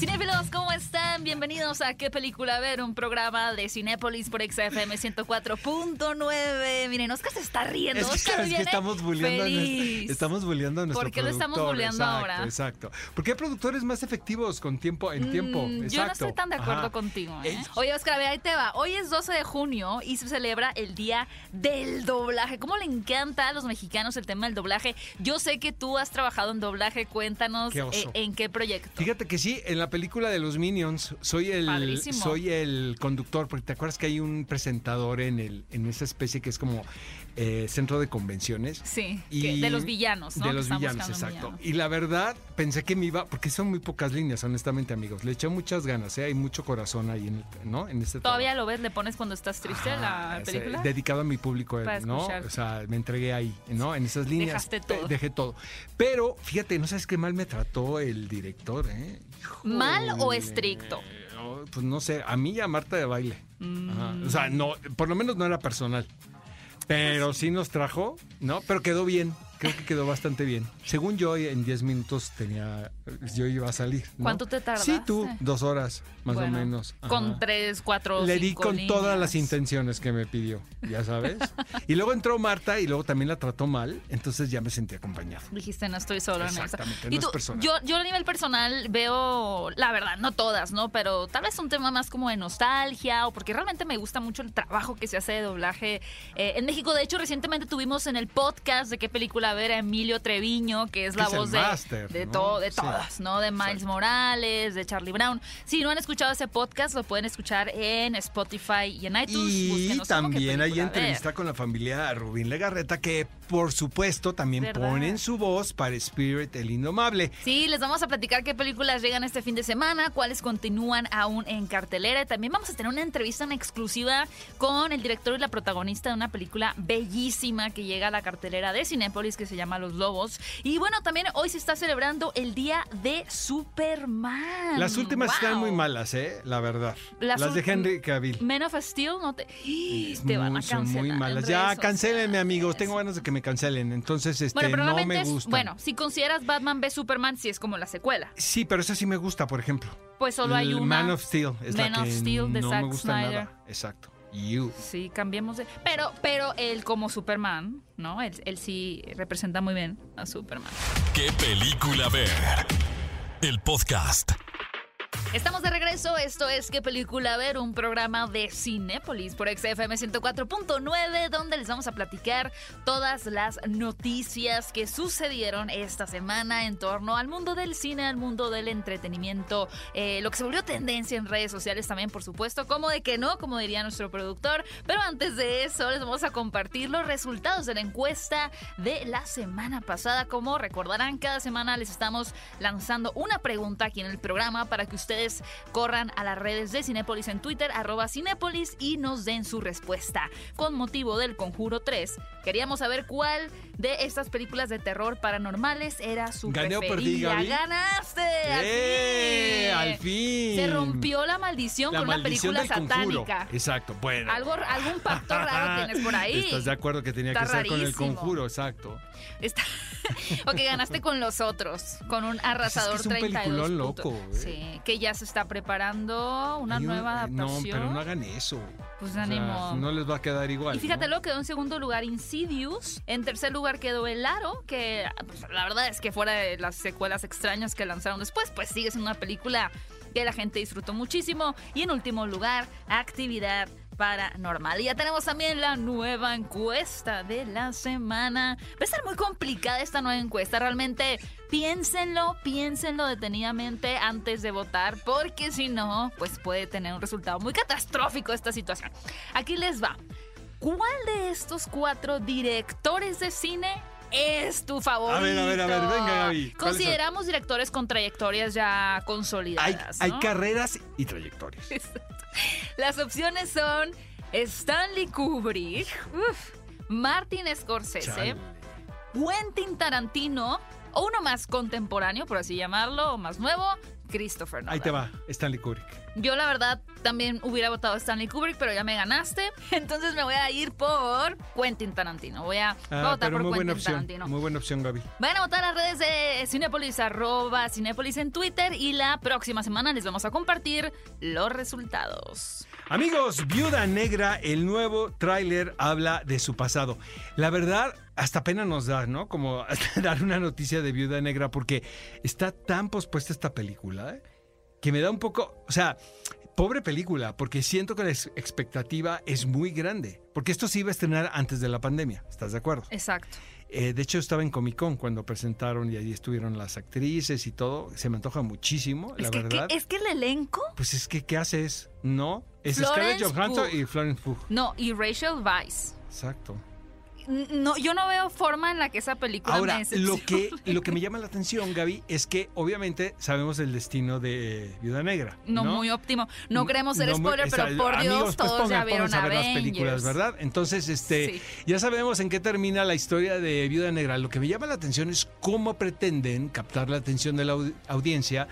Cinéfilos, ¿cómo están? Bienvenidos a ¿Qué película ver? Un programa de Cinépolis por XFM 104.9. Miren, Oscar se está riendo. Es que, Oscar sabes que estamos bulleando, a feliz. estamos bulleando a nuestro ¿Por qué lo estamos productor, bulleando exacto, ahora? Exacto. Porque hay productores más efectivos con tiempo, en tiempo. Mm, Exacto. Yo no estoy tan de acuerdo Ajá. contigo. ¿eh? Oye, Oscar, a ver, ahí te va. Hoy es 12 de junio y se celebra el Día del Doblaje. ¿Cómo le encanta a los mexicanos el tema del doblaje? Yo sé que tú has trabajado en doblaje. Cuéntanos Qué eh, en qué proyecto. Fíjate que sí, en la película de los Minions soy el Padrísimo. soy el conductor, porque te acuerdas que hay un presentador en el en esa especie que es como eh, centro de convenciones. Sí, Y- de los villanos, ¿no? De los villanos, exacto. Y la verdad, pensé que me iba, porque son muy pocas líneas, honestamente, amigos. Le eché muchas ganas, ¿eh? hay mucho corazón ahí, en, el- ¿no? En este ¿Todavía trabajo. lo ves? ¿Le pones cuando estás triste Ajá, la película? dedicado a mi público, Para ¿no? escuchar. O sea, me entregué ahí, ¿no? En esas líneas. Dejaste todo. Dejé todo. Pero, fíjate, no sabes qué mal me trató el director, ¿eh? ¿Mal o estricto? Pues no sé, a mí y a Marta de baile. Mm. Ajá. O sea, no, por lo menos no era personal. Pero sí nos trajo, ¿no? Pero quedó bien. Creo que quedó bastante bien. Según yo, en 10 minutos tenía. Yo iba a salir. ¿no? ¿Cuánto te tardaste? Sí, tú, dos horas, más Bueno, o menos. Con tres, cuatro, Le di con todas las intenciones que me pidió, ya sabes. y luego entró Marta y luego también la trató mal, entonces ya me sentí acompañado. Dijiste, no estoy solo en eso. Exactamente, Y no es tú, personal. Yo, yo a nivel personal veo, la verdad, no todas, ¿no? Pero tal vez un tema más como de nostalgia o porque realmente me gusta mucho el trabajo que se hace de doblaje eh, en México. De hecho, recientemente tuvimos en el podcast de qué película ver a Emilio Treviño, que es Que la es voz de, máster, de, ¿no? todo, de Sí. todas, ¿no? De Miles Morales, de Charlie Brown. Si no han escuchado ese podcast, lo pueden escuchar en Spotify y en iTunes. Y también hay entrevista con la familia Rubín Legarreta, que por supuesto también ¿Verdad? ponen su voz para Spirit el Indomable. Sí, les vamos a platicar qué películas llegan este fin de semana, cuáles continúan aún en cartelera. Y también vamos a tener una entrevista en exclusiva con el director y la protagonista de una película bellísima que llega a la cartelera de Cinépolis que se llama Los Lobos. Y bueno, también hoy se está celebrando el Día de Superman. Las últimas ¡Wow! están muy malas, ¿eh? La verdad. Las Las, de Henry Cavill. Men of Steel, no te, te van a Muy- son cancelar. muy malas. Ya, cancelenme, amigos. Tengo ganas de que me cancelen. Entonces, este, Bueno, no me es- gusta. bueno, si consideras Batman v Superman, sí es como la secuela. Sí, pero esa sí me gusta, por ejemplo. Pues solo hay una. Man of Steel es Man la of que Steel de no Zack me gusta Snyder. nada. Exacto. You. Sí, cambiemos de. Pero, pero él como Superman, ¿no? Él, él sí representa muy bien a Superman. ¿Qué película ver? El podcast. Estamos de regreso. Esto es ¿Qué película ver? Un programa de Cinépolis por XFM 104.9, donde les vamos a platicar todas las noticias que sucedieron esta semana en torno al mundo del cine, al mundo del entretenimiento, eh, lo que se volvió tendencia en redes sociales también, por supuesto. Como de que no, como diría nuestro productor. Pero antes de eso, les vamos a compartir los resultados de la encuesta de la semana pasada. Como recordarán, cada semana les estamos lanzando una pregunta aquí en el programa para que ustedes corran a las redes de Cinépolis en Twitter, arroba Cinépolis, y nos den su respuesta. Con motivo del Conjuro 3, queríamos saber cuál de estas películas de terror paranormales era su ¿Gané o perdí, preferida. ¡Ganaste! ¡Al ¡Eh! fin! ¡Al fin! Se rompió la maldición La con una maldición película del conjuro. satánica. Exacto, bueno. Algo, algún pacto raro por ahí. ¿Estás de acuerdo que tenía Está que ser con el conjuro? Exacto. Está... o que ganaste con los otros, con un arrasador Pues es un 32 peliculón loco, güey. Sí, que ya se está preparando una un- nueva eh, No, adaptación. pero no hagan eso. Pues O sea, ánimo. no les va a quedar igual. Y fíjate, ¿no? luego quedó en segundo lugar Insidious. En tercer lugar quedó El Aro, que pues, la verdad es que fuera de las secuelas extrañas que lanzaron después, pues sigue siendo una película que la gente disfrutó muchísimo. Y en último lugar, Actividad paranormal. Y ya tenemos también la nueva encuesta de la semana. Va a estar muy complicada esta nueva encuesta. Realmente piénsenlo, piénsenlo detenidamente antes de votar, porque si no, pues puede tener un resultado muy catastrófico esta situación. Aquí les va. ¿Cuál de estos cuatro directores de cine es tu favorito? A ver, a ver, a ver, venga, Gaby. Consideramos directores con trayectorias ya consolidadas. hay ¿no? carreras y trayectorias. Las opciones son Stanley Kubrick, uf, Martin Scorsese, Chale. Quentin Tarantino o uno más contemporáneo, por así llamarlo, o más nuevo, Christopher Nolan. Ahí te va, Stanley Kubrick. Yo la verdad también hubiera votado Stanley Kubrick, pero ya me ganaste. Entonces me voy a ir por Quentin Tarantino. Voy a, Ah, votar por muy Quentin buena opción. Tarantino. Muy buena opción, Gaby. Vayan a votar a las redes de Cinepolis, arroba Cinepolis en Twitter y la próxima semana les vamos a compartir los resultados. Amigos, Viuda Negra, el nuevo tráiler habla de su pasado. La verdad, hasta pena nos da, ¿no? Como dar una noticia de Viuda Negra porque está tan pospuesta esta película ¿eh? que me da un poco, o sea, pobre película, porque siento que la ex- expectativa es muy grande, porque esto se iba a estrenar antes de la pandemia, ¿estás de acuerdo? Exacto. Eh, de hecho, estaba en Comic Con cuando presentaron y ahí estuvieron las actrices y todo. Se me antoja muchísimo, la que, verdad. que- es que el elenco. Pues es que, ¿qué haces? No, es Scarlett Florence Johansson Pugh. y Florence Pugh. No, y Rachel Weisz. Exacto. No, yo no veo forma en la que esa película Ahora, me lo que, lo que me llama la atención, Gaby, es que obviamente sabemos el destino de Viuda Negra. No, No, muy óptimo. No queremos ser No muy- spoiler, pero por Dios, amigos, pues todos ya pongan- vieron pónganse a ver las películas, ¿verdad? Entonces, este, Sí. ya sabemos en qué termina la historia de Viuda Negra. Lo que me llama la atención es cómo pretenden captar la atención de la au- audiencia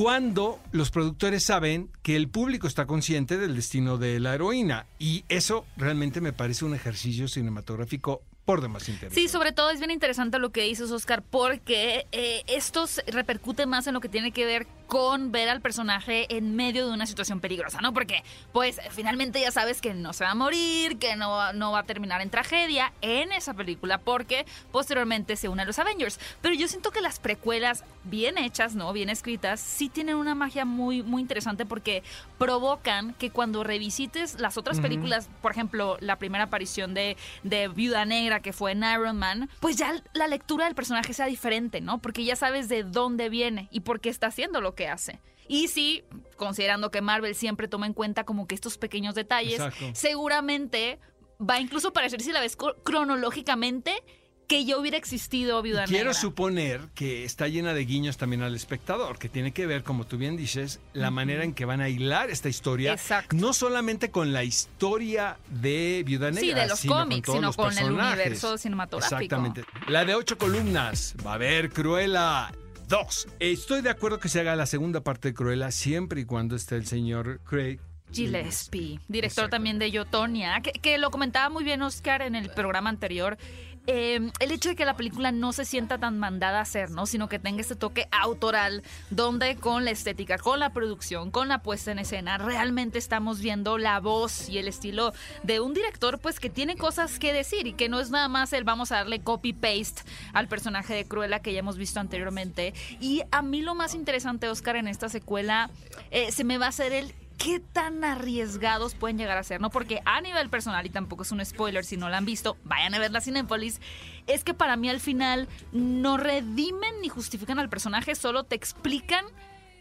cuando los productores saben que el público está consciente del destino de la heroína. Y eso realmente me parece un ejercicio cinematográfico por demás interesante. Sí, sobre todo es bien interesante lo que dices, Oscar, porque eh, esto repercute más en lo que tiene que ver con ver al personaje en medio de una situación peligrosa, ¿no? Porque, pues, finalmente ya sabes que no se va a morir, que no, va- no va a terminar en tragedia en esa película, porque posteriormente se une a los Avengers. Pero yo siento que las precuelas, bien hechas, ¿no? Bien escritas, sí tienen una magia muy, muy interesante porque provocan que cuando revisites las otras películas, por ejemplo, la primera aparición de, de Viuda Negra que fue en Iron Man, pues ya la lectura del personaje sea diferente, ¿no? Porque ya sabes de dónde viene y por qué está haciendo lo que hace. Y sí, considerando que Marvel siempre toma en cuenta como que estos pequeños detalles, Exacto. seguramente va incluso parecer, si la ves cronológicamente, que ya hubiera existido Viuda Quiero Negra. suponer que está llena de guiños también al espectador, que tiene que ver, como tú bien dices, la manera en que van a hilar esta historia, Exacto. no solamente con la historia de Viuda Negra, Sí, de los sino cómics, con sino con el universo cinematográfico. Exactamente. La de ocho columnas, va a haber Cruella 2. Estoy de acuerdo que se haga la segunda parte de Cruella siempre y cuando esté el señor Craig Gillespie, director Exacto. también de Yotonia, que, que lo comentaba muy bien Oscar en el programa anterior. Eh, el hecho de que la película no se sienta tan mandada a hacer, ¿no? Sino que tenga este toque autoral, donde con la estética, con la producción, con la puesta en escena, realmente estamos viendo la voz y el estilo de un director, pues que tiene cosas que decir y que no es nada más el vamos a darle copy-paste al personaje de Cruella que ya hemos visto anteriormente. Y a mí lo más interesante, Oscar, en esta secuela, eh, se me va a hacer el qué tan arriesgados pueden llegar a ser, ¿no? Porque a nivel personal, y tampoco es un spoiler si no la han visto, vayan a ver la Cinépolis, es que para mí al final no redimen ni justifican al personaje, solo te explican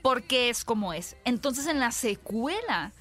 por qué es como es. Entonces en la secuela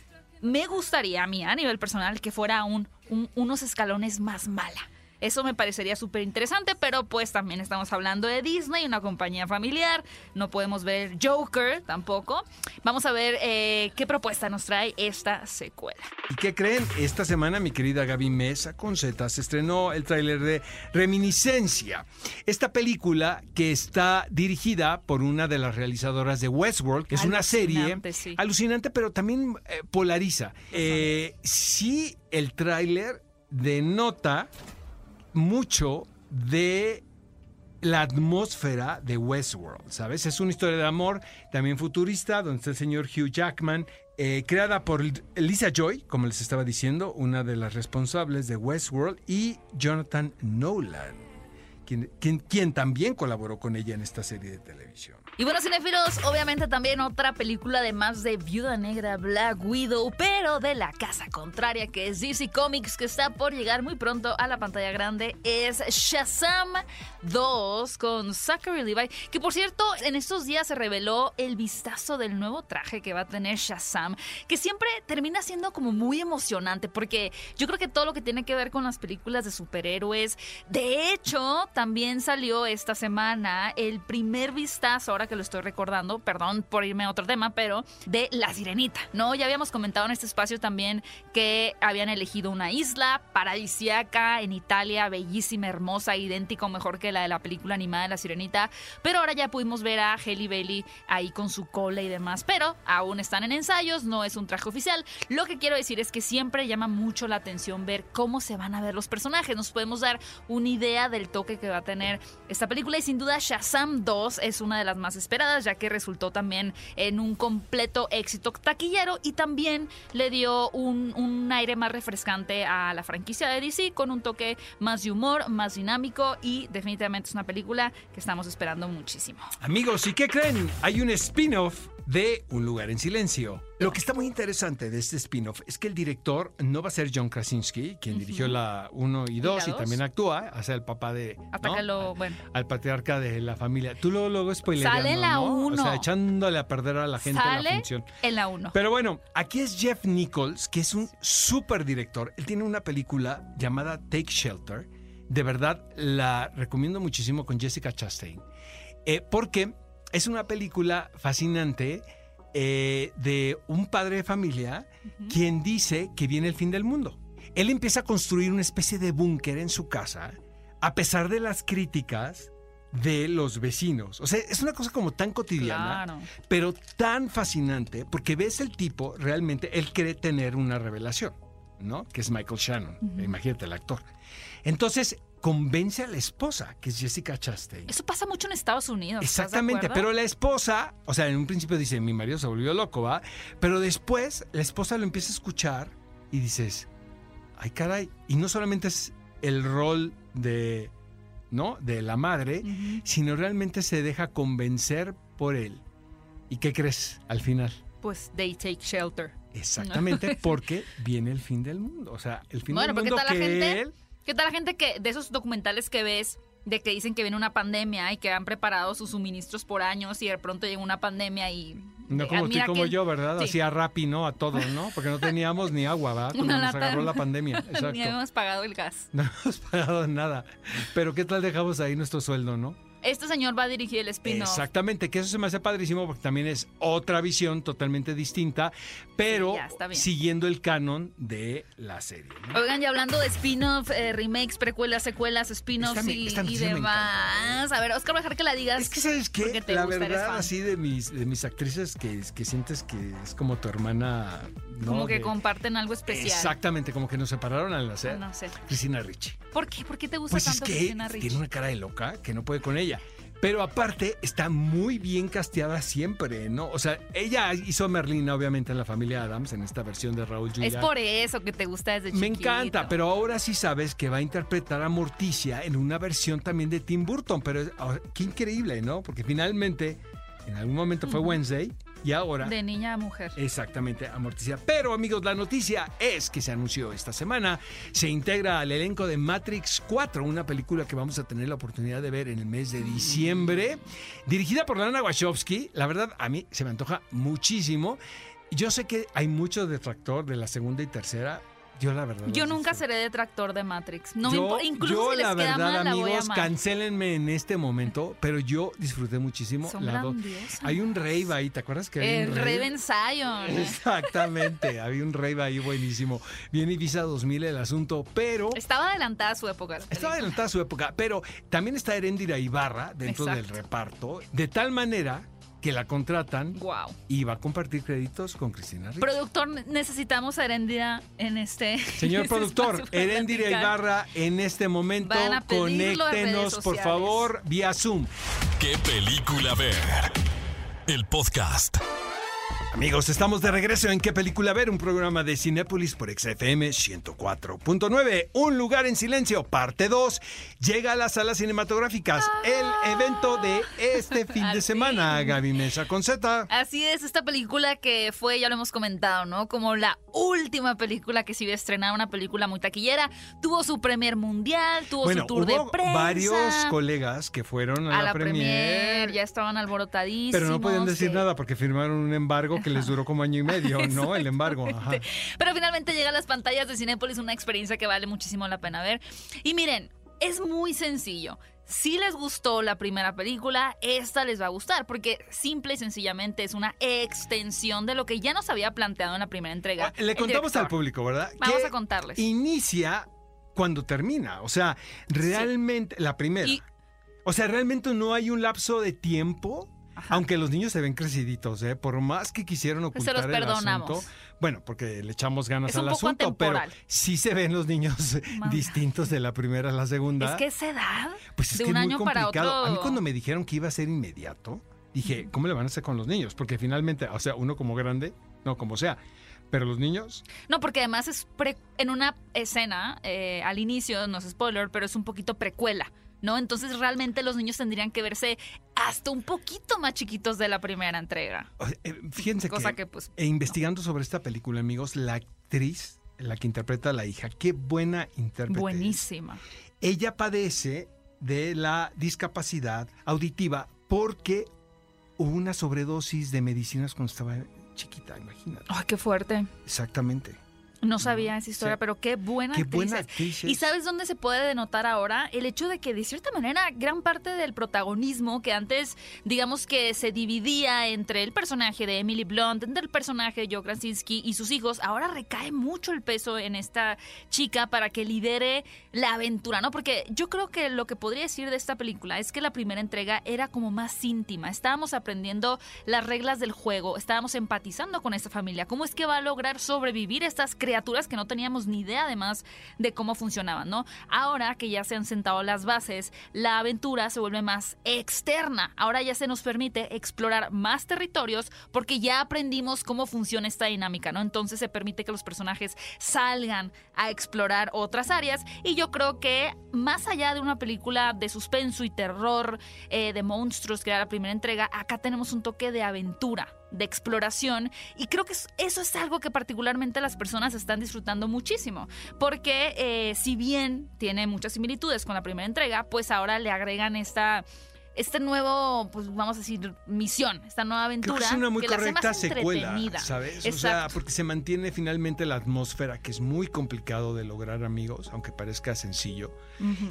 me gustaría a mí a nivel personal que fuera un, un- unos escalones más mala. Eso me parecería súper interesante, pero pues también estamos hablando de Disney, una compañía familiar. No podemos ver Joker tampoco. Vamos a ver eh, qué propuesta nos trae esta secuela. ¿Y qué creen? Esta semana mi querida Gaby Mesa con Z se estrenó el tráiler de Reminiscencia. Esta película que está dirigida por una de las realizadoras de Westworld, que es una serie Alucinante, sí. alucinante, pero también eh, polariza. Eh, sí, el tráiler denota mucho de la atmósfera de Westworld, ¿sabes? Es una historia de amor también futurista, donde está el señor Hugh Jackman, eh, creada por Lisa Joy, como les estaba diciendo, una de las responsables de Westworld, y Jonathan Nolan, quien, también colaboró con ella en esta serie de televisión. Y bueno, cinefilos, obviamente también otra película además de Viuda Negra, Black Widow, pero de la casa contraria, que es DC Comics, que está por llegar muy pronto a la pantalla grande, es Shazam 2 con Zachary Levi, que por cierto, en estos días se reveló el vistazo del nuevo traje que va a tener Shazam, que siempre termina siendo como muy emocionante, porque yo creo que todo lo que tiene que ver con las películas de superhéroes, de hecho, también salió esta semana el primer vistazo, ahora que lo estoy recordando, perdón por irme a otro tema, pero de La Sirenita, ¿no? Ya habíamos comentado en este espacio también que habían elegido una isla paradisiaca en Italia, bellísima, hermosa, idéntica o mejor que la de la película animada de La Sirenita, pero ahora ya pudimos ver a Halle Bailey ahí con su cola y demás, pero aún están en ensayos, no es un traje oficial. Lo que quiero decir es que siempre llama mucho la atención ver cómo se van a ver los personajes. Nos podemos dar una idea del toque que va a tener esta película y sin duda Shazam 2 es una de las más esperadas ya que resultó también en un completo éxito taquillero y también le dio un, un aire más refrescante a la franquicia de DC con un toque más de humor, más dinámico y definitivamente es una película que estamos esperando muchísimo. Amigos, ¿y qué creen? Hay un spin-off de Un lugar en silencio. Lo que está muy interesante de este spin-off es que el director no va a ser John Krasinski, quien dirigió la 1 y 2 y, también actúa, hace el papá de... ¿no? Atácalo, bueno. Al patriarca de la familia. Tú luego, luego Sale la ¿no? O sea, echándole a perder a la gente la función. en la 1. Pero bueno, aquí es Jeff Nichols, que es un súper director. Él tiene una película llamada Take Shelter. De verdad, la recomiendo muchísimo con Jessica Chastain. Eh, porque es una película fascinante eh, de un padre de familia quien dice que viene el fin del mundo. Él empieza a construir una especie de búnker en su casa, a pesar de las críticas de los vecinos. O sea, es una cosa como tan cotidiana Claro. pero tan fascinante porque ves el tipo realmente, él cree tener una revelación, ¿no? Que es Michael Shannon, imagínate el actor. Entonces convence a la esposa, que es Jessica Chastain. Eso pasa mucho en Estados Unidos. ¿estás de Exactamente, pero la esposa, o sea, en un principio dice, mi marido se volvió loco, ¿va? Pero después la esposa lo empieza a escuchar y dices, ay caray, y no solamente es el rol de, ¿no? De la madre, sino realmente se deja convencer por él. ¿Y qué crees al final? Pues they take shelter. Exactamente, porque viene el fin del mundo. O sea, el fin Bueno, del porque mundo la gente él... ¿Qué tal la gente que de esos documentales que ves de que dicen que viene una pandemia y que han preparado sus suministros por años y de pronto llega una pandemia y No eh, como tú como que- yo, ¿verdad? Sí. Así a Rappi, ¿no? A todos, ¿no? Porque no teníamos ni agua, ¿verdad? Cuando Una nos lata. agarró la pandemia. Exacto. Ni hemos pagado el gas. No hemos pagado nada. Pero ¿qué tal dejamos ahí nuestro sueldo, no? Este señor va a dirigir el spin-off. Exactamente, que eso se me hace padrísimo porque también es otra visión totalmente distinta, pero Sí, ya, siguiendo el canon de la serie. ¿no? Oigan, ya hablando de spin-off, eh, remakes, precuelas, secuelas, spin-offs y, y demás. A ver, Oscar, voy a dejar que la digas. Es que, ¿sabes qué? te La gusta, verdad, así de mis, de mis actrices que, que sientes que es como tu hermana, ¿no? Como que De- comparten algo especial. Exactamente, como que nos separaron al nacer. No sé. Cristina Ricci. ¿Por qué? ¿Por qué te gusta Pues es tanto que Cristina Ricci? tiene una cara de loca que no puede con ella. Pero aparte, está muy bien casteada siempre, ¿no? O sea, ella hizo a Merlina, obviamente, en la familia Adams, en esta versión de Raúl Julia. Es por eso que te gusta desde Me chiquito. encanta, pero ahora sí sabes que va a interpretar a Morticia en una versión también de Tim Burton. Pero ah, qué increíble, ¿no? Porque finalmente, en algún momento fue Wednesday y ahora... De niña a mujer. Exactamente, a Morticia. Pero amigos, la noticia es que se anunció esta semana. Se integra al elenco de Matrix 4, una película que vamos a tener la oportunidad de ver en el mes de diciembre. Dirigida por Lana Wachowski. La verdad, a mí se me antoja muchísimo. Yo sé que hay mucho detractor de la segunda y tercera. Yo la verdad. Yo nunca seré detractor de Matrix. No me yo, importa. Incluso yo, si les la queda verdad, mal, la voy a amigos, amar. cancélenme en este momento, pero yo disfruté muchísimo. Son la dos. Hay un rave ahí, ¿te acuerdas que había El un rave? Zion. Exactamente, había un rave ahí buenísimo. Viene Ibiza 2000 el asunto, pero Estaba adelantada su época. la estaba adelantada su época, pero también está Erendira Ibarra dentro del reparto, de tal manera que la contratan Wow. y va a compartir créditos con Cristina Ricci. Productor, necesitamos a Heréndira en este. Señor este productor, espacio para Erendira platicar. Ibarra, en este momento, conéctenos, por favor, vía Zoom. ¿Qué película ver? El podcast. Amigos, estamos de regreso en ¿Qué película ver? Un programa de Cinépolis por XFM 104.9. Un lugar en silencio, parte 2. Llega a las salas cinematográficas el evento de este fin de semana. Gaby Mesa con Z. Así es, esta película que fue, ya lo hemos comentado, ¿no? Como la última película que se iba a estrenar, una película muy taquillera. Tuvo su premier mundial, tuvo Bueno, su tour hubo de prensa. varios colegas que fueron a, a la premier, premier, ya estaban alborotadísimos. pero no podían decir nada porque firmaron un embargo que les duró como año y medio, ¿no? El embargo. Ajá. Pero finalmente llega a las pantallas de Cinépolis una experiencia que vale muchísimo la pena ver. Y miren, Es muy sencillo. Si les gustó la primera película, esta les va a gustar, porque simple y sencillamente es una extensión de lo que ya nos había planteado en la primera entrega. Le el contamos al público, ¿verdad? Vamos Que a contarles. Inicia cuando termina. O sea, realmente, la primera. Y- O sea, realmente no hay un lapso de tiempo. Ajá. Aunque los niños se ven creciditos, ¿eh? por más que quisieron Pues se ocultar los el perdonamos. asunto, bueno, porque le echamos ganas Es al asunto, pero sí se ven los niños distintos de la primera a la segunda. Es que esa edad, Pues es de que un es muy año para complicado. otro. A mí cuando me dijeron que iba a ser inmediato, dije, ¿cómo le van a hacer con los niños? Porque finalmente, o sea, uno como grande, no como sea, pero los niños, No, porque además es pre- en una escena, eh, al inicio, no es spoiler, pero es un poquito precuela, ¿no? Entonces realmente los niños tendrían que verse hasta un poquito más chiquitos de la primera entrega. eh, fíjense Cosa que, que, pues, e investigando sobre esta película, amigos, la actriz, la que interpreta a la hija, qué buena intérprete. es. buenísima. Ella padece de la discapacidad auditiva porque hubo una sobredosis de medicinas cuando estaba chiquita, imagínate. Ay, qué fuerte. Exactamente. No sabía esa historia, Sí. pero qué buena Qué actriz buena es. ¿Y es. sabes dónde se puede denotar ahora? El hecho de que de cierta manera gran parte del protagonismo que antes digamos que se dividía entre el personaje de Emily Blunt, entre el personaje de Joe Krasinski y sus hijos, ahora recae mucho el peso en esta chica para que lidere la aventura, ¿no? Porque yo creo que lo que podría decir de esta película es que la primera entrega era como más íntima, estábamos aprendiendo las reglas del juego, estábamos empatizando con esta familia, cómo es que va a lograr sobrevivir estas criaturas que no teníamos ni idea además de cómo funcionaban, ¿no? Ahora que ya se han sentado las bases, la aventura se vuelve más externa. Ahora ya se nos permite explorar más territorios porque ya aprendimos cómo funciona esta dinámica, ¿no? Entonces se permite que los personajes salgan a explorar otras áreas y yo creo que más allá de una película de suspenso y terror, eh, de monstruos que era la primera entrega, acá tenemos un toque de aventura de exploración y creo que es- eso es algo que particularmente las personas están disfrutando muchísimo porque eh, si bien tiene muchas similitudes con la primera entrega pues ahora le agregan esta este nuevo pues vamos a decir misión esta nueva Creo aventura que es una muy que correcta secuela. ¿sabes? O sea, porque se mantiene finalmente la atmósfera, que es muy complicado de lograr, amigos, aunque parezca sencillo.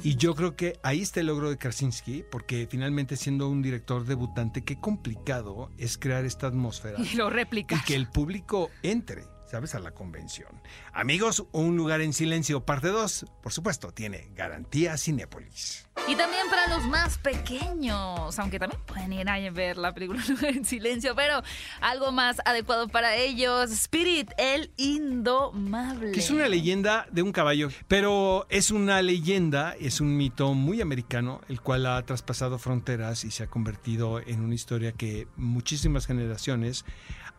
Y yo creo que ahí está el logro de Krasinski, porque finalmente siendo un director debutante, qué complicado es crear esta atmósfera y lo replica y que el público entre, ¿sabes? A la convención. Amigos, Un lugar en silencio, parte 2, por supuesto, tiene garantía Cinépolis. Y también para los más pequeños, aunque también pueden ir a ver la película en silencio, pero algo más adecuado para ellos, Spirit, el indomable. Que es una leyenda de un caballo, pero es una leyenda, es un mito muy americano, el cual ha traspasado fronteras y se ha convertido en una historia que muchísimas generaciones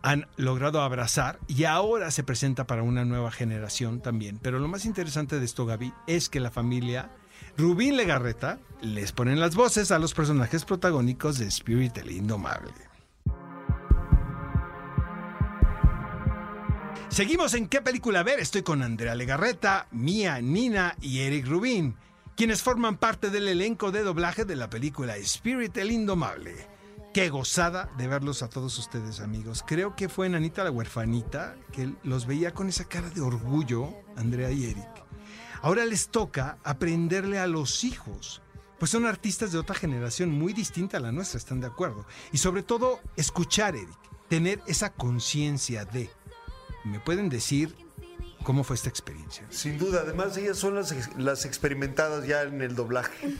han logrado abrazar y ahora se presenta para una nueva generación también. Pero lo más interesante de esto, Gaby, es que la familia Rubín Legarreta les ponen las voces a los personajes protagónicos de Spirit el Indomable. Seguimos en qué película ver. Estoy con Andrea Legarreta, Mía, Nina y Eric Rubín, quienes forman parte del elenco de doblaje de la película Spirit el Indomable. Qué gozada de verlos a todos ustedes, amigos. Creo que fue en Anita la huerfanita que los veía con esa cara de orgullo, Andrea y Eric. Ahora les toca aprenderle a los hijos, pues son artistas de otra generación muy distinta a la nuestra, ¿están de acuerdo? Y sobre todo, escuchar, Eric, tener esa conciencia de... ¿Me pueden decir cómo fue esta experiencia? Sin duda, además ellas son las, las experimentadas ya en el doblaje.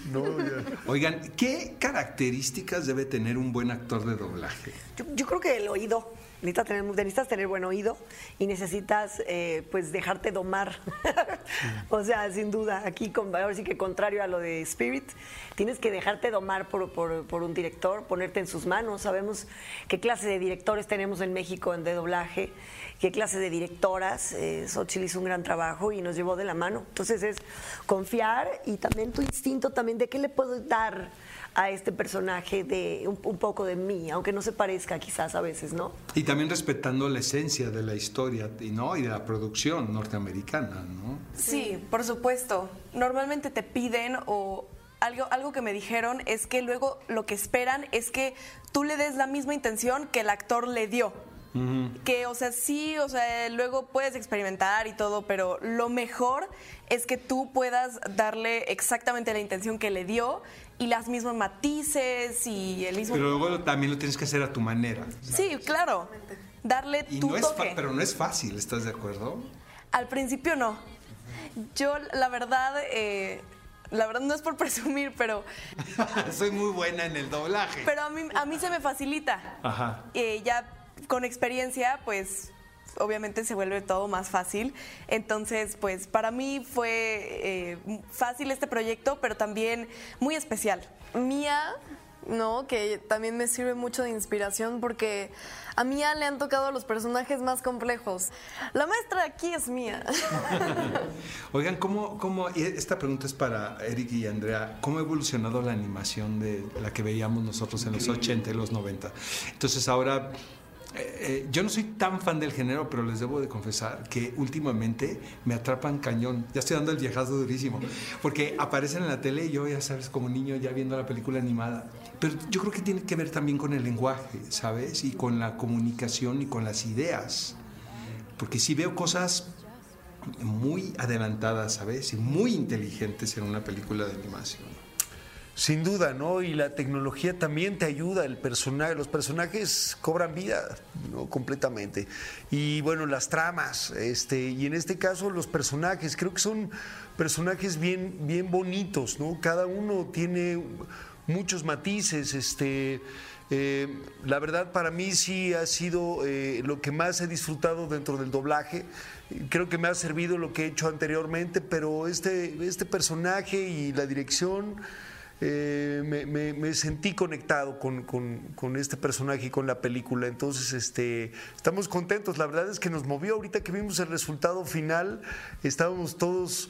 Oigan, ¿qué características debe tener un buen actor de doblaje? Yo, yo creo que el oído. Necesitas tener, necesitas tener buen oído y necesitas eh, pues dejarte domar. o sea, sin duda, aquí con, ahora sí que contrario a lo de Spirit, tienes que dejarte domar por, por- por un director, ponerte en sus manos. Sabemos qué clase de directores tenemos en México en de doblaje, qué clase de directoras. Eh, Xochitl hizo un gran trabajo y nos llevó de la mano. Entonces es confiar y también tu instinto también de qué le puedo dar a este personaje de un, un poco de mí, aunque no se parezca quizás a veces, ¿no? Y también respetando la esencia de la historia y, ¿no? y de la producción norteamericana, ¿no? Sí, por supuesto. Normalmente te piden o algo, algo que me dijeron es que luego lo que esperan es que tú le des la misma intención que el actor le dio. Que, o sea, sí, o sea, luego puedes experimentar y todo, pero lo mejor es que tú puedas darle exactamente la intención que le dio y las mismas matices y el mismo... Pero luego también lo tienes que hacer a tu manera. Sí, claro. Darle Y tu no es toque. pero no es fácil, ¿estás de acuerdo? Al principio no. Yo, la verdad, eh, la verdad no es por presumir, pero, Soy muy buena en el doblaje. pero a, mí, a mí se me facilita. Ajá. Eh, ya con experiencia, pues obviamente se vuelve todo más fácil. Entonces, pues para mí fue eh, fácil este proyecto, pero también muy especial. Mía, ¿no? Que también me sirve mucho de inspiración porque a Mía le han tocado los personajes más complejos. La maestra aquí es Mía. Oigan, ¿cómo, cómo, y esta pregunta es para Eric y Andrea, ¿cómo ha evolucionado la animación de la que veíamos nosotros en los 80 y los 90? Entonces ahora, eh, eh, yo no soy tan fan del género, pero les debo de confesar que últimamente me atrapan cañón. Ya estoy dando el viejazo durísimo, porque aparecen en la tele y yo, ya sabes, como niño ya viendo la película animada. Pero yo creo que tiene que ver también con el lenguaje, ¿sabes? Y con la comunicación y con las ideas. Porque si veo cosas muy adelantadas, ¿sabes? Y muy inteligentes en una película de animación. Sin duda, ¿no? Y la tecnología también te ayuda, el personaje, los personajes cobran vida, ¿no? Completamente. Y bueno, las tramas, este, y en este caso los personajes, creo que son personajes bien, bien bonitos, ¿no? Cada uno tiene muchos matices, este. eh, la verdad para mí sí ha sido eh, lo que más he disfrutado dentro del doblaje. Creo que me ha servido lo que he hecho anteriormente, pero este, este personaje y la dirección eh, me, me- me sentí conectado con, con- con este personaje y con la película. Entonces, este, estamos contentos. La verdad es que nos movió ahorita que vimos el resultado final. Estábamos todos,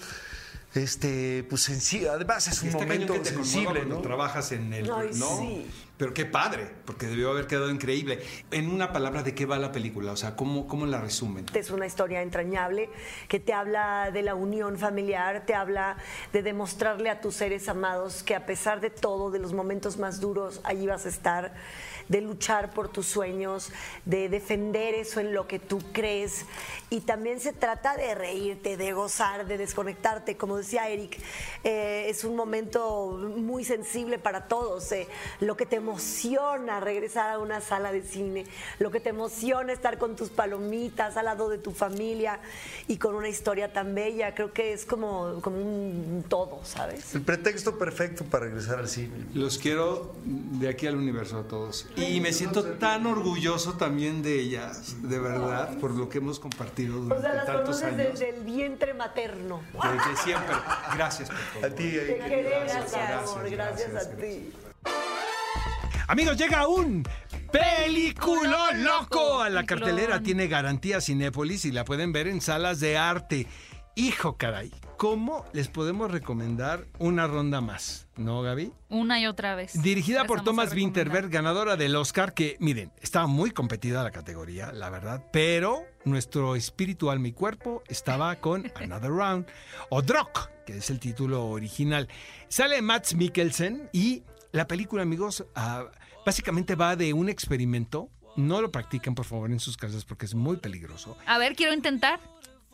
este, pues sensibles. Además, es un momento sensible, ¿no? trabajas en el, Ay, ¿no? sí. Pero qué padre, porque debió haber quedado increíble. En una palabra, ¿de qué va la película? O sea, ¿cómo, cómo la resumen? Es una historia entrañable que te habla de la unión familiar, te habla de demostrarle a tus seres amados que a pesar de todo, de los momentos más duros, allí vas a estar, de luchar por tus sueños, de defender eso en lo que tú crees. Y también se trata de reírte, de gozar, de desconectarte. Como decía Eric, eh, es un momento muy sensible para todos. eh. Lo que te emociona regresar a una sala de cine, lo que te emociona estar con tus palomitas al lado de tu familia y con una historia tan bella, creo que es como, como un todo, ¿sabes? El pretexto perfecto para regresar al cine. Los quiero de aquí al universo a todos. Y me siento tan orgulloso también de ellas, de verdad, por lo que hemos compartido O durante sea, las tantos conoces años. desde el vientre materno. Desde siempre. Gracias por todo. A ti, Te gracias, amor, gracias, gracias, a gracias. ti. Amigos, llega un peliculón loco a la cartelera. Tiene garantía Cinépolis y la pueden ver en salas de arte. Hijo, caray, ¿cómo les podemos recomendar una ronda más? ¿No, Gaby? Una y otra vez. Dirigida por Thomas. Winterberg, ganadora del Oscar, que miren, estaba muy competida la categoría, la verdad, pero nuestro espíritu, alma y cuerpo estaba con Another Round, o Drock, que es el título original. Sale Max Mikkelsen y la película, amigos, ah, básicamente va de un experimento. No lo practiquen, por favor, en sus casas porque es muy peligroso. A ver, quiero intentar.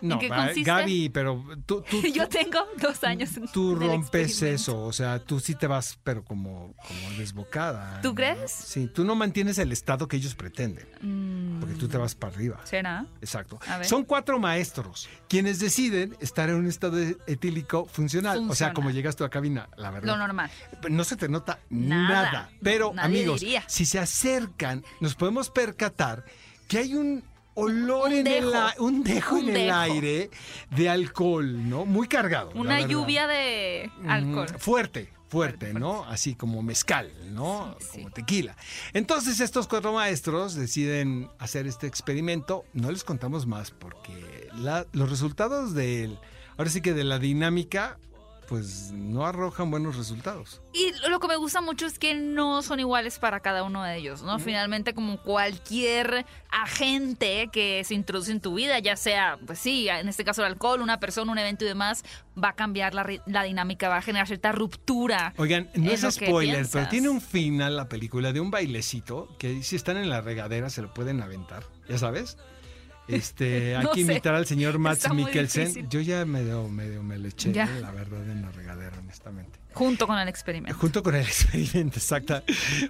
No, ¿En qué va- consiste? Gaby, pero tú, tú, Yo tengo dos años. tú del rompes eso, o sea, tú sí te vas, pero como, como desbocada. ¿Tú ¿no? crees? Sí, tú no mantienes el estado que ellos pretenden, Mm, porque tú te vas para arriba. ¿Será? Exacto. Son cuatro maestros quienes deciden estar en un estado etílico funcional. O sea, como llegas tú a cabina, la verdad. Lo normal. No se te nota Nada. nada. Pero, Nadie amigos, diría. si se acercan, nos podemos percatar que hay un olor en el dejo. a- un dejo Un en el aire de alcohol, ¿no? Muy cargado. Una lluvia de alcohol. Mm, Fuerte, fuerte, Fuerte, ¿no? Así como mezcal, ¿no? Sí, sí. Como tequila. Entonces estos cuatro maestros deciden hacer este experimento. No les contamos más porque la- los resultados del, ahora sí que de la dinámica pues no arrojan buenos resultados. Y lo que me gusta mucho es que no son iguales para cada uno de ellos, ¿no? Finalmente, como cualquier agente que se introduce en tu vida, ya sea, pues sí, en este caso el alcohol, una persona, un evento y demás, va a cambiar la, la dinámica, va a generar cierta ruptura. Oigan, no es spoiler, pero tiene un final la película de un bailecito que si están en la regadera se lo pueden aventar, ¿ya sabes? Este, hay No que sé, invitar al señor muy Mikkelsen. Yo ya medio, medio me le eché, Ya. la verdad, en la regadera, honestamente. Junto con el experimento. Junto con el experimento, exacta.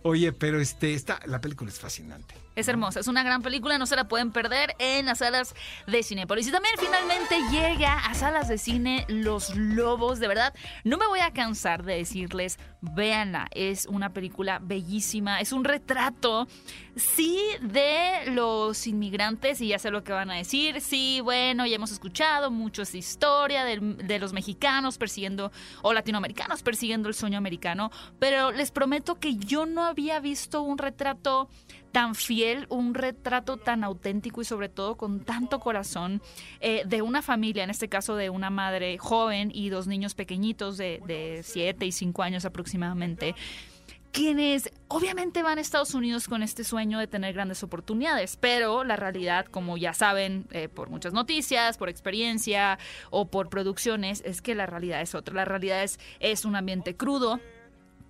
Oye, pero este, esta, la película es fascinante. Es hermosa, es una gran película, no se la pueden perder en las salas de Cinepolis. Y también finalmente llega a salas de cine Los Lobos, de verdad. No me voy a cansar de decirles, véanla, es una película bellísima, es un retrato, sí, de los inmigrantes, y ya sé lo que van a decir, sí, bueno, ya hemos escuchado mucho esta historia de, de los mexicanos persiguiendo, o latinoamericanos persiguiendo el sueño americano, pero les prometo que yo no había visto un retrato tan fiel, un retrato tan auténtico y sobre todo con tanto corazón eh, de una familia, en este caso de una madre joven y dos niños pequeñitos de 7 y 5 años aproximadamente quienes obviamente van a Estados Unidos con este sueño de tener grandes oportunidades, pero la realidad, como ya saben eh, por muchas noticias, por experiencia o por producciones, es que la realidad es otra. La realidad es, es un ambiente crudo,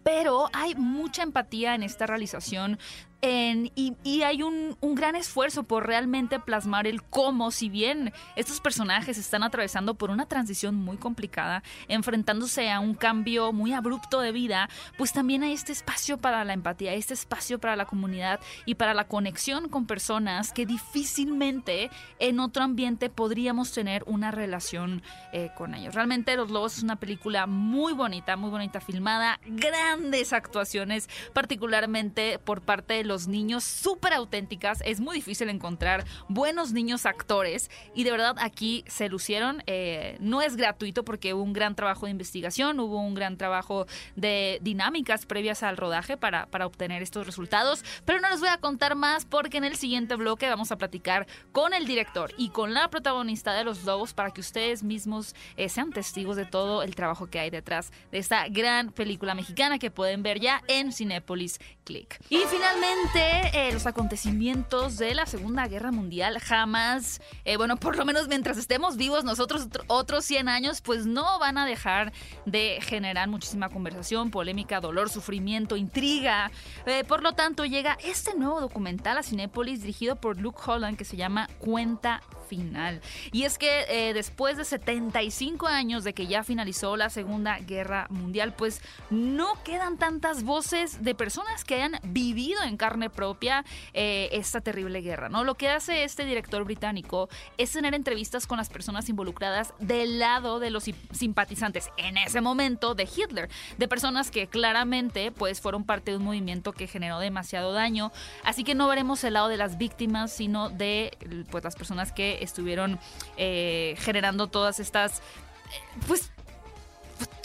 pero hay mucha empatía en esta realización y, hay un, un gran esfuerzo por realmente plasmar el cómo, si bien estos personajes están atravesando por una transición muy complicada, enfrentándose a un cambio muy abrupto de vida, pues también hay este espacio para la empatía, este espacio para la comunidad y para la conexión con personas que difícilmente en otro ambiente podríamos tener una relación eh, con ellos. Realmente Los Lobos es una película muy bonita, muy bonita filmada, grandes actuaciones, particularmente por parte de los niños, súper auténticas. Es muy difícil encontrar buenos niños actores y de verdad aquí se lucieron. Eh, no es gratuito porque hubo un gran trabajo de investigación, hubo un gran trabajo de dinámicas previas al rodaje para, para obtener estos resultados, pero no les voy a contar más porque en el siguiente bloque vamos a platicar con el director y con la protagonista de Los Lobos para que ustedes mismos eh, sean testigos de todo el trabajo que hay detrás de esta gran película mexicana que pueden ver ya en Cinépolis Click. Y finalmente, eh, los acontecimientos de la Segunda Guerra Mundial jamás, eh, bueno, por lo menos mientras estemos vivos nosotros otro- otros 100 años, pues no van a dejar de generar muchísima conversación, polémica, dolor, sufrimiento, intriga. Eh, por lo tanto, llega este nuevo documental a Cinépolis dirigido por Luke Holland que se llama Cuenta Final. Y es que eh, después de 75 años de que ya finalizó la Segunda Guerra Mundial, pues no quedan tantas voces de personas que hayan vivido en carne propia eh, esta terrible guerra, ¿no? Lo que hace este director británico es tener entrevistas con las personas involucradas del lado de los sim- simpatizantes en ese momento de Hitler, de personas que claramente pues fueron parte de un movimiento que generó demasiado daño, así que no veremos el lado de las víctimas, sino de pues las personas que estuvieron eh, generando todas estas eh, pues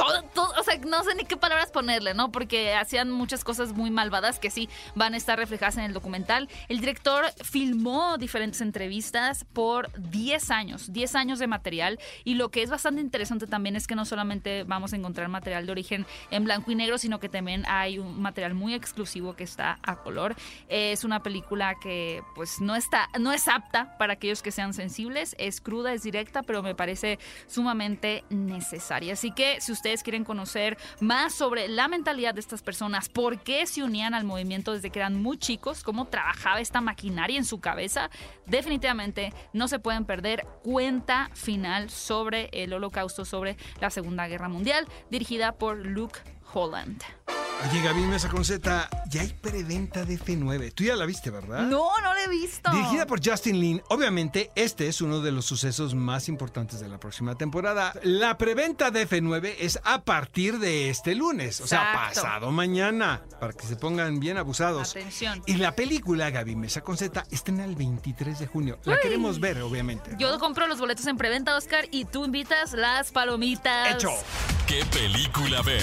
o sea, no sé ni qué palabras ponerle, ¿no? Porque hacían muchas cosas muy malvadas que sí van a estar reflejadas en el documental. El director filmó diferentes entrevistas por 10 años, 10 años de material. Y lo que es bastante interesante también es que no solamente vamos a encontrar material de origen en blanco y negro, sino que también hay un material muy exclusivo que está a color. Es una película que pues no está, no es apta para aquellos que sean sensibles, es cruda, es directa, pero me parece sumamente necesaria. Así que si quieren conocer más sobre la mentalidad de estas personas, por qué se unían al movimiento desde que eran muy chicos, cómo trabajaba esta maquinaria en su cabeza, definitivamente no se pueden perder cuenta final sobre el holocausto, sobre la Segunda Guerra Mundial, dirigida por Luke Holland. Oye, Gaby Mesa con Z, ya hay preventa de F9. Tú ya la viste, ¿verdad? No, no la he visto. Dirigida por Justin Lin, obviamente este es uno de los sucesos más importantes de la próxima temporada. La preventa de F9 es a partir de este lunes, o sea, Exacto. pasado mañana, para que se pongan bien abusados. Atención. Y la película Gaby Mesa con Z estrena el 23 de junio. La queremos ver, obviamente. Yo compro los boletos en preventa, Oscar, y tú invitas las palomitas. Hecho. ¿Qué película ver?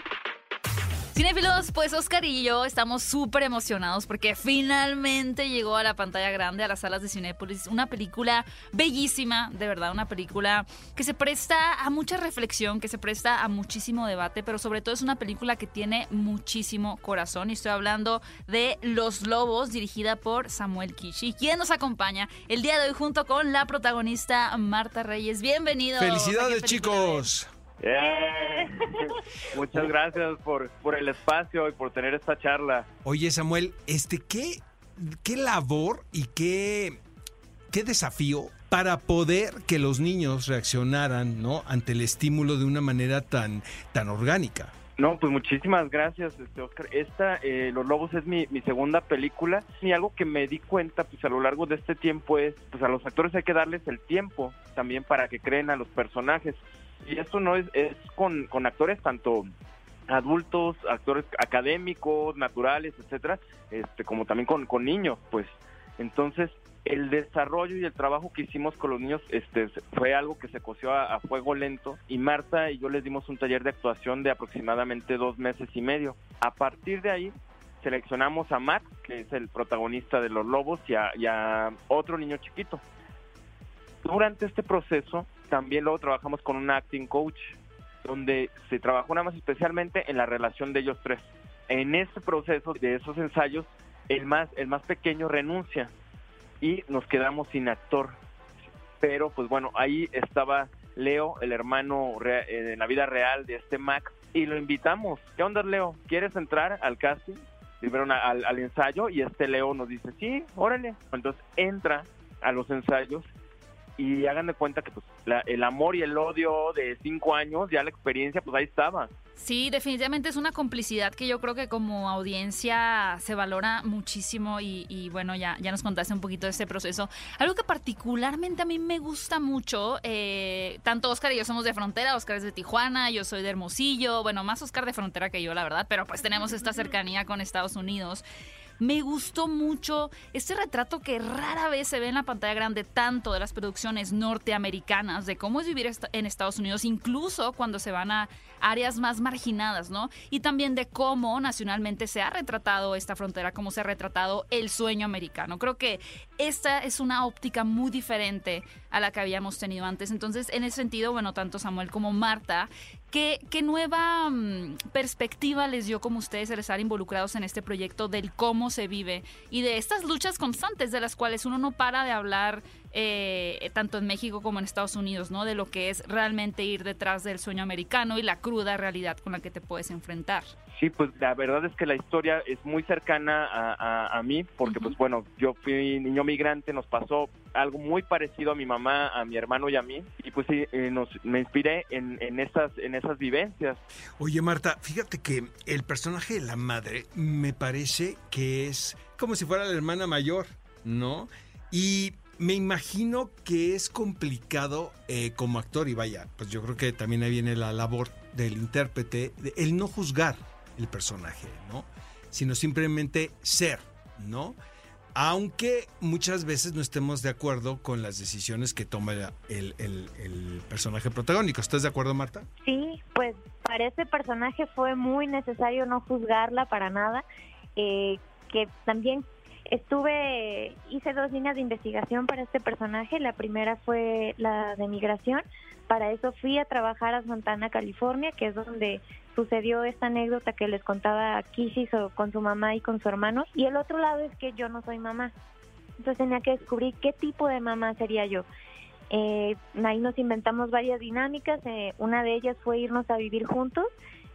Cinefilos, pues Oscar y yo estamos súper emocionados porque finalmente llegó a la pantalla grande, a las salas de Cinépolis, una película bellísima, de verdad, una película que se presta a mucha reflexión, que se presta a muchísimo debate, pero sobre todo es una película que tiene muchísimo corazón y estoy hablando de Los Lobos, dirigida por Samuel Kishi, quien nos acompaña el día de hoy junto con la protagonista Marta Reyes. Bienvenidos. Felicidades chicos. Muchas gracias por, por el espacio y por tener esta charla. Oye, Samuel, este, ¿qué, qué labor y qué, qué desafío para poder que los niños reaccionaran ¿no? ante el estímulo de una manera tan, tan orgánica? No, pues muchísimas gracias, este Oscar. Esta, eh, Los Lobos, es mi, mi, segunda película y algo que me di cuenta pues a lo largo de este tiempo es, pues a los actores hay que darles el tiempo también para que creen a los personajes. Y esto no es, es con, con actores tanto adultos, actores académicos, naturales, etcétera, este, como también con, con niños, pues. Entonces, el desarrollo y el trabajo que hicimos con los niños este, fue algo que se coció a, fuego lento y Marta y yo les dimos un taller de actuación de aproximadamente dos meses y medio. A partir de ahí seleccionamos a Max, que es el protagonista de Los Lobos, y a, y a otro niño chiquito. Durante este proceso también luego trabajamos con un acting coach, donde se trabajó nada más especialmente en la relación de ellos tres. En ese proceso de esos ensayos, el más, el más pequeño renuncia y nos quedamos sin actor. Pero pues bueno, ahí estaba Leo, el hermano en la vida real de este Max, y lo invitamos. ¿Qué onda, Leo? ¿Quieres entrar al casting? Primero al, al ensayo y este Leo nos dice, sí, órale. Entonces entra a los ensayos y hagan de cuenta que pues la, el amor y el odio de cinco años, ya la experiencia pues ahí estaba. Sí, definitivamente es una complicidad que yo creo que como audiencia se valora muchísimo y, bueno, ya, ya nos contaste un poquito de este proceso. Algo que particularmente a mí me gusta mucho, eh, tanto Oscar y yo somos de frontera, Oscar es de Tijuana, yo soy de Hermosillo, bueno, más Oscar de frontera que yo, la verdad, pero pues tenemos esta cercanía con Estados Unidos. Me gustó mucho este retrato que rara vez se ve en la pantalla grande, tanto de las producciones norteamericanas, de cómo es vivir en Estados Unidos, incluso cuando se van a áreas más marginadas, ¿no? Y también de cómo nacionalmente se ha retratado esta frontera, cómo se ha retratado el sueño americano. Creo que esta es una óptica muy diferente a la que habíamos tenido antes. Entonces, en ese sentido, bueno, tanto Samuel como Marta, ¿qué, qué nueva mmm, perspectiva les dio como ustedes el estar involucrados en este proyecto del cómo se vive y de estas luchas constantes de las cuales uno no para de hablar eh, tanto en México como en Estados Unidos, ¿no? De lo que es realmente ir detrás del sueño americano y la cruda realidad con la que te puedes enfrentar. Sí, pues la verdad es que la historia es muy cercana a, a, a mí, porque uh -huh. pues bueno, yo fui niño migrante, nos pasó algo muy parecido a mi mamá, a mi hermano y a mí, y pues sí, eh, nos, me inspiré en, en, esas, en esas vivencias. Oye Marta, fíjate que el personaje de la madre me parece que es como si fuera la hermana mayor, ¿no? Y me imagino que es complicado eh, como actor y vaya, pues yo creo que también ahí viene la labor del intérprete, el no juzgar el personaje, ¿no? Sino simplemente ser, ¿no? Aunque muchas veces no estemos de acuerdo con las decisiones que toma el, el, personaje protagónico. ¿Estás de acuerdo, Marta? Sí, pues para este personaje fue muy necesario no juzgarla para nada, eh, que también Estuve, hice dos líneas de investigación para este personaje. La primera fue la de migración. Para eso fui a trabajar a Santana, California, que es donde sucedió esta anécdota que les contaba Kishi con su mamá y con su hermano. Y el otro lado es que yo no soy mamá. Entonces tenía que descubrir qué tipo de mamá sería yo. Eh, ahí nos inventamos varias dinámicas. Eh, una de ellas fue irnos a vivir juntos.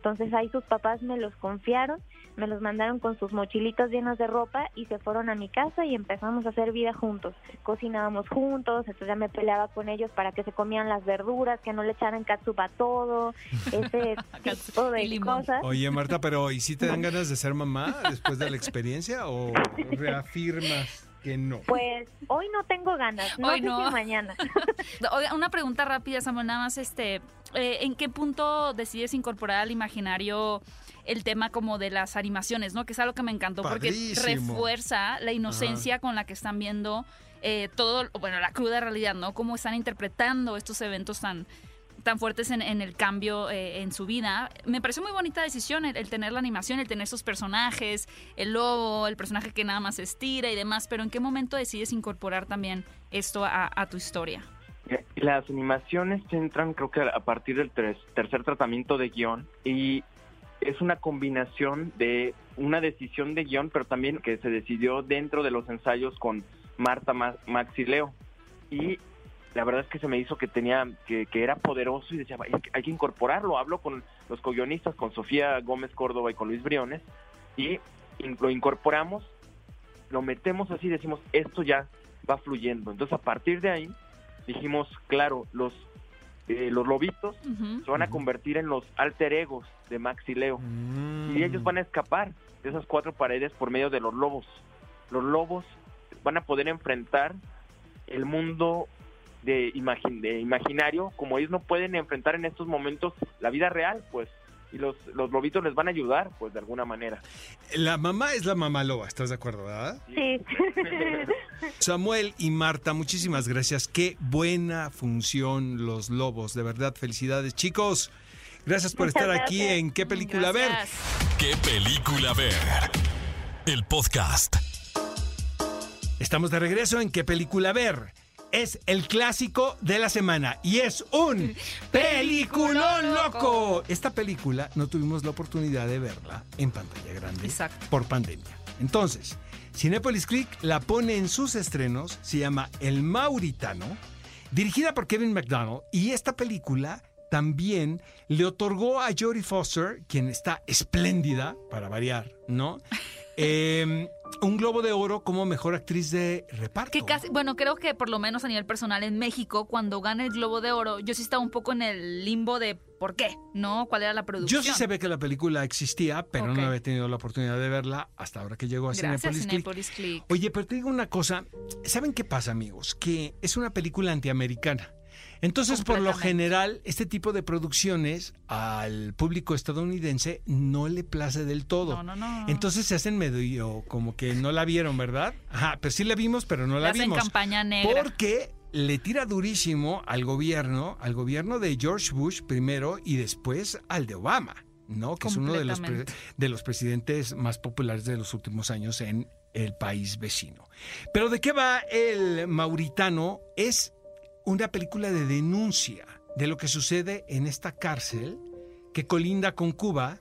Entonces ahí sus papás me los confiaron, me los mandaron con sus mochilitas llenas de ropa y se fueron a mi casa y empezamos a hacer vida juntos. Cocinábamos juntos, entonces ya me peleaba con ellos para que se comían las verduras, que no le echaran catsup a todo, ese tipo de cosas. Oye Marta, pero ¿y si te dan ganas de ser mamá después de la experiencia o reafirmas? Que no. Pues hoy no tengo ganas, no hoy sé no. si mañana. Una pregunta rápida, Samuel, nada más, este, eh, ¿en qué punto decides incorporar al imaginario el tema como de las animaciones, ¿no? Que es algo que me encantó Padrísimo. porque refuerza la inocencia Ajá. con la que están viendo eh, todo, bueno, la cruda realidad, ¿no? Cómo están interpretando estos eventos tan tan fuertes en, en el cambio eh, en su vida. Me pareció muy bonita decisión el, el tener la animación, el tener esos personajes, el lobo, el personaje que nada más estira y demás, pero ¿en qué momento decides incorporar también esto a, a tu historia? Las animaciones entran creo que a partir del tercer tratamiento de guion y es una combinación de una decisión de guion, pero también que se decidió dentro de los ensayos con Marta, Ma- Max y Leo. Y la verdad es que se me hizo que tenía que, era poderoso y decía, "Hay que- incorporarlo. Hablo con los co-guionistas, con Sofía Gómez Córdoba y con Luis Briones, y lo incorporamos, lo metemos así, decimos, esto ya va fluyendo. Entonces, a partir de ahí, dijimos, claro, los, eh, los lobitos se van a convertir en los alter egos de Max y Leo. Y ellos van a escapar de esas cuatro paredes por medio de los lobos. Los lobos van a poder enfrentar el mundo de, imagi- de imaginario como ellos no pueden enfrentar en estos momentos la vida real, pues. Y los, los lobitos les van a ayudar, pues, de alguna manera. La mamá es la mamá loba, ¿estás de acuerdo, verdad? Sí. Samuel y Marta, muchísimas gracias. Qué buena función los lobos. De verdad, felicidades, chicos. Gracias por Muchas estar aquí en ¿Qué película ver? ¿Qué película ver? El podcast. Estamos de regreso en ¿Qué película ver? Es el clásico de la semana y es un peliculón loco. Esta película no tuvimos la oportunidad de verla en pantalla grande Exacto. por pandemia. Entonces, Cinepolis Click la pone en sus estrenos, se llama El Mauritano, dirigida por Kevin McDonald y esta película también le otorgó a Jodie Foster, quien está espléndida, para variar, ¿no? Eh, un Globo de Oro como mejor actriz de reparto. Que casi, bueno, creo que por lo menos a nivel personal en México, cuando gana el Globo de Oro, yo sí estaba un poco en el limbo de por qué, ¿no? ¿Cuál era la producción? Yo sí sabía que la película existía, pero no había tenido la oportunidad de verla hasta ahora que llegó a Gracias, Cinepolis Click. Click. Oye, pero te digo una cosa, ¿saben qué pasa, amigos? Que es una película antiamericana. Entonces, por lo general, este tipo de producciones al público estadounidense no le place del todo. No, no, no. Entonces se hacen medio como que no la vieron, ¿verdad? Ajá, pero sí la vimos, pero no la Le hacen vimos. campaña negra. Porque le tira durísimo al gobierno, al gobierno de George Bush primero y después al de Obama, ¿no? Que es uno de los, de los presidentes más populares de los últimos años en el país vecino. Pero ¿de qué va el Mauritano? Es una película de denuncia de lo que sucede en esta cárcel que colinda con Cuba,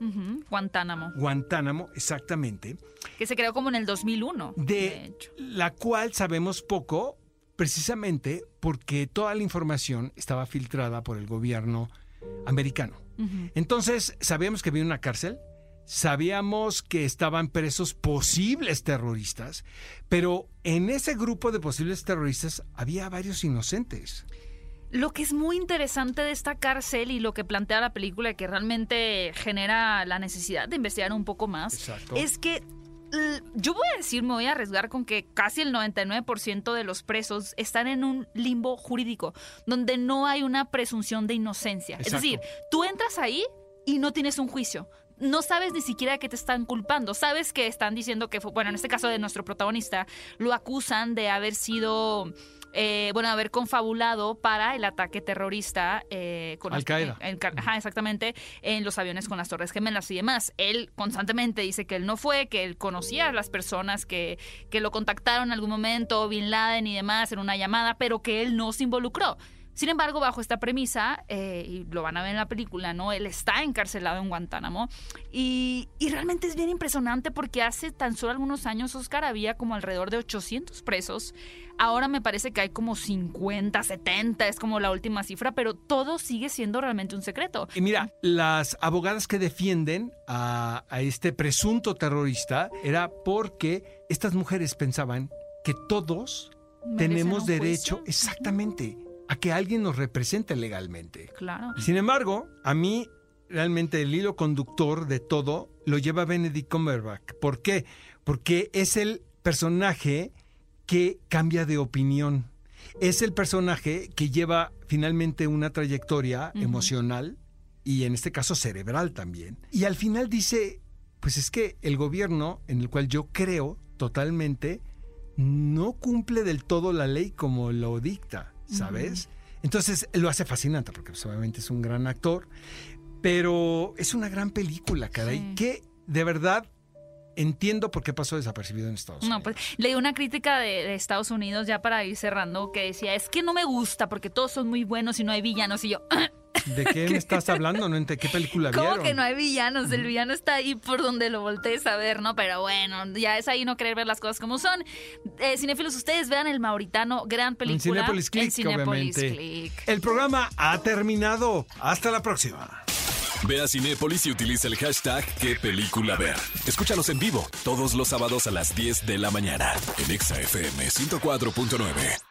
Guantánamo, Guantánamo, exactamente, que se creó como en el 2001. de, de hecho. la cual sabemos poco precisamente porque toda la información estaba filtrada por el gobierno americano. Entonces, sabíamos que había una cárcel, sabíamos que estaban presos posibles terroristas, pero en ese grupo de posibles terroristas había varios inocentes. Lo que es muy interesante de esta cárcel y lo que plantea la película y que realmente genera la necesidad de investigar un poco más Exacto. es que yo voy a decir, me voy a arriesgar con que casi el 99% de los presos están en un limbo jurídico donde no hay una presunción de inocencia. Es decir, tú entras ahí y no tienes un juicio. No sabes ni siquiera que te están culpando. Sabes que están diciendo que, fue, bueno, en este caso de nuestro protagonista, lo acusan de haber sido, eh, bueno, haber confabulado para el ataque terrorista eh, con Al Qaeda. en- en- ajá, exactamente, en los aviones con las Torres Gemelas y demás. Él constantemente dice que él no fue, que él conocía a las personas que, que lo contactaron en algún momento, Bin Laden y demás, en una llamada, pero que él no se involucró. Sin embargo, bajo esta premisa, eh, y lo van a ver en la película, ¿no? Él está encarcelado en Guantánamo y, y realmente es bien impresionante porque hace tan solo algunos años, Oscar, había como alrededor de 800 presos. Ahora me parece que hay como 50, 70, es como la última cifra, pero todo sigue siendo realmente un secreto. Y mira, las abogadas que defienden a, a este presunto terrorista era porque estas mujeres pensaban que todos Merecen tenemos derecho juicio. exactamente a que alguien nos represente legalmente. Claro. Sin embargo, a mí realmente el hilo conductor de todo lo lleva Benedict Cumberbatch. ¿Por qué? Porque es el personaje que cambia de opinión. Es el personaje que lleva finalmente una trayectoria emocional y en este caso cerebral también. Y al final dice, pues es que el gobierno en el cual yo creo totalmente no cumple del todo la ley como lo dicta, ¿sabes? Entonces lo hace fascinante porque pues, obviamente es un gran actor, pero es una gran película, caray, Sí. que de verdad entiendo por qué pasó desapercibido en Estados Unidos. No, pues leí una crítica de, de Estados Unidos ya para ir cerrando que decía, es que no me gusta porque todos son muy buenos y no hay villanos. Y yo, ¿De qué me estás hablando? ¿No? ¿De qué película ¿cómo vieron? que no hay villanos? El villano está ahí por donde lo voltees a ver, ¿no? Pero bueno, ya es ahí no querer ver las cosas como son. Eh, cinéfilos, ustedes vean El Mauritano, gran En película. Cinepolis Click, En Cinépolis obviamente. Click. El programa ha terminado. Hasta la próxima. Ve a Cinépolis y utiliza el hashtag qué película ver. Escúchanos en vivo todos los sábados a las 10 de la mañana en Exa FM 104.9.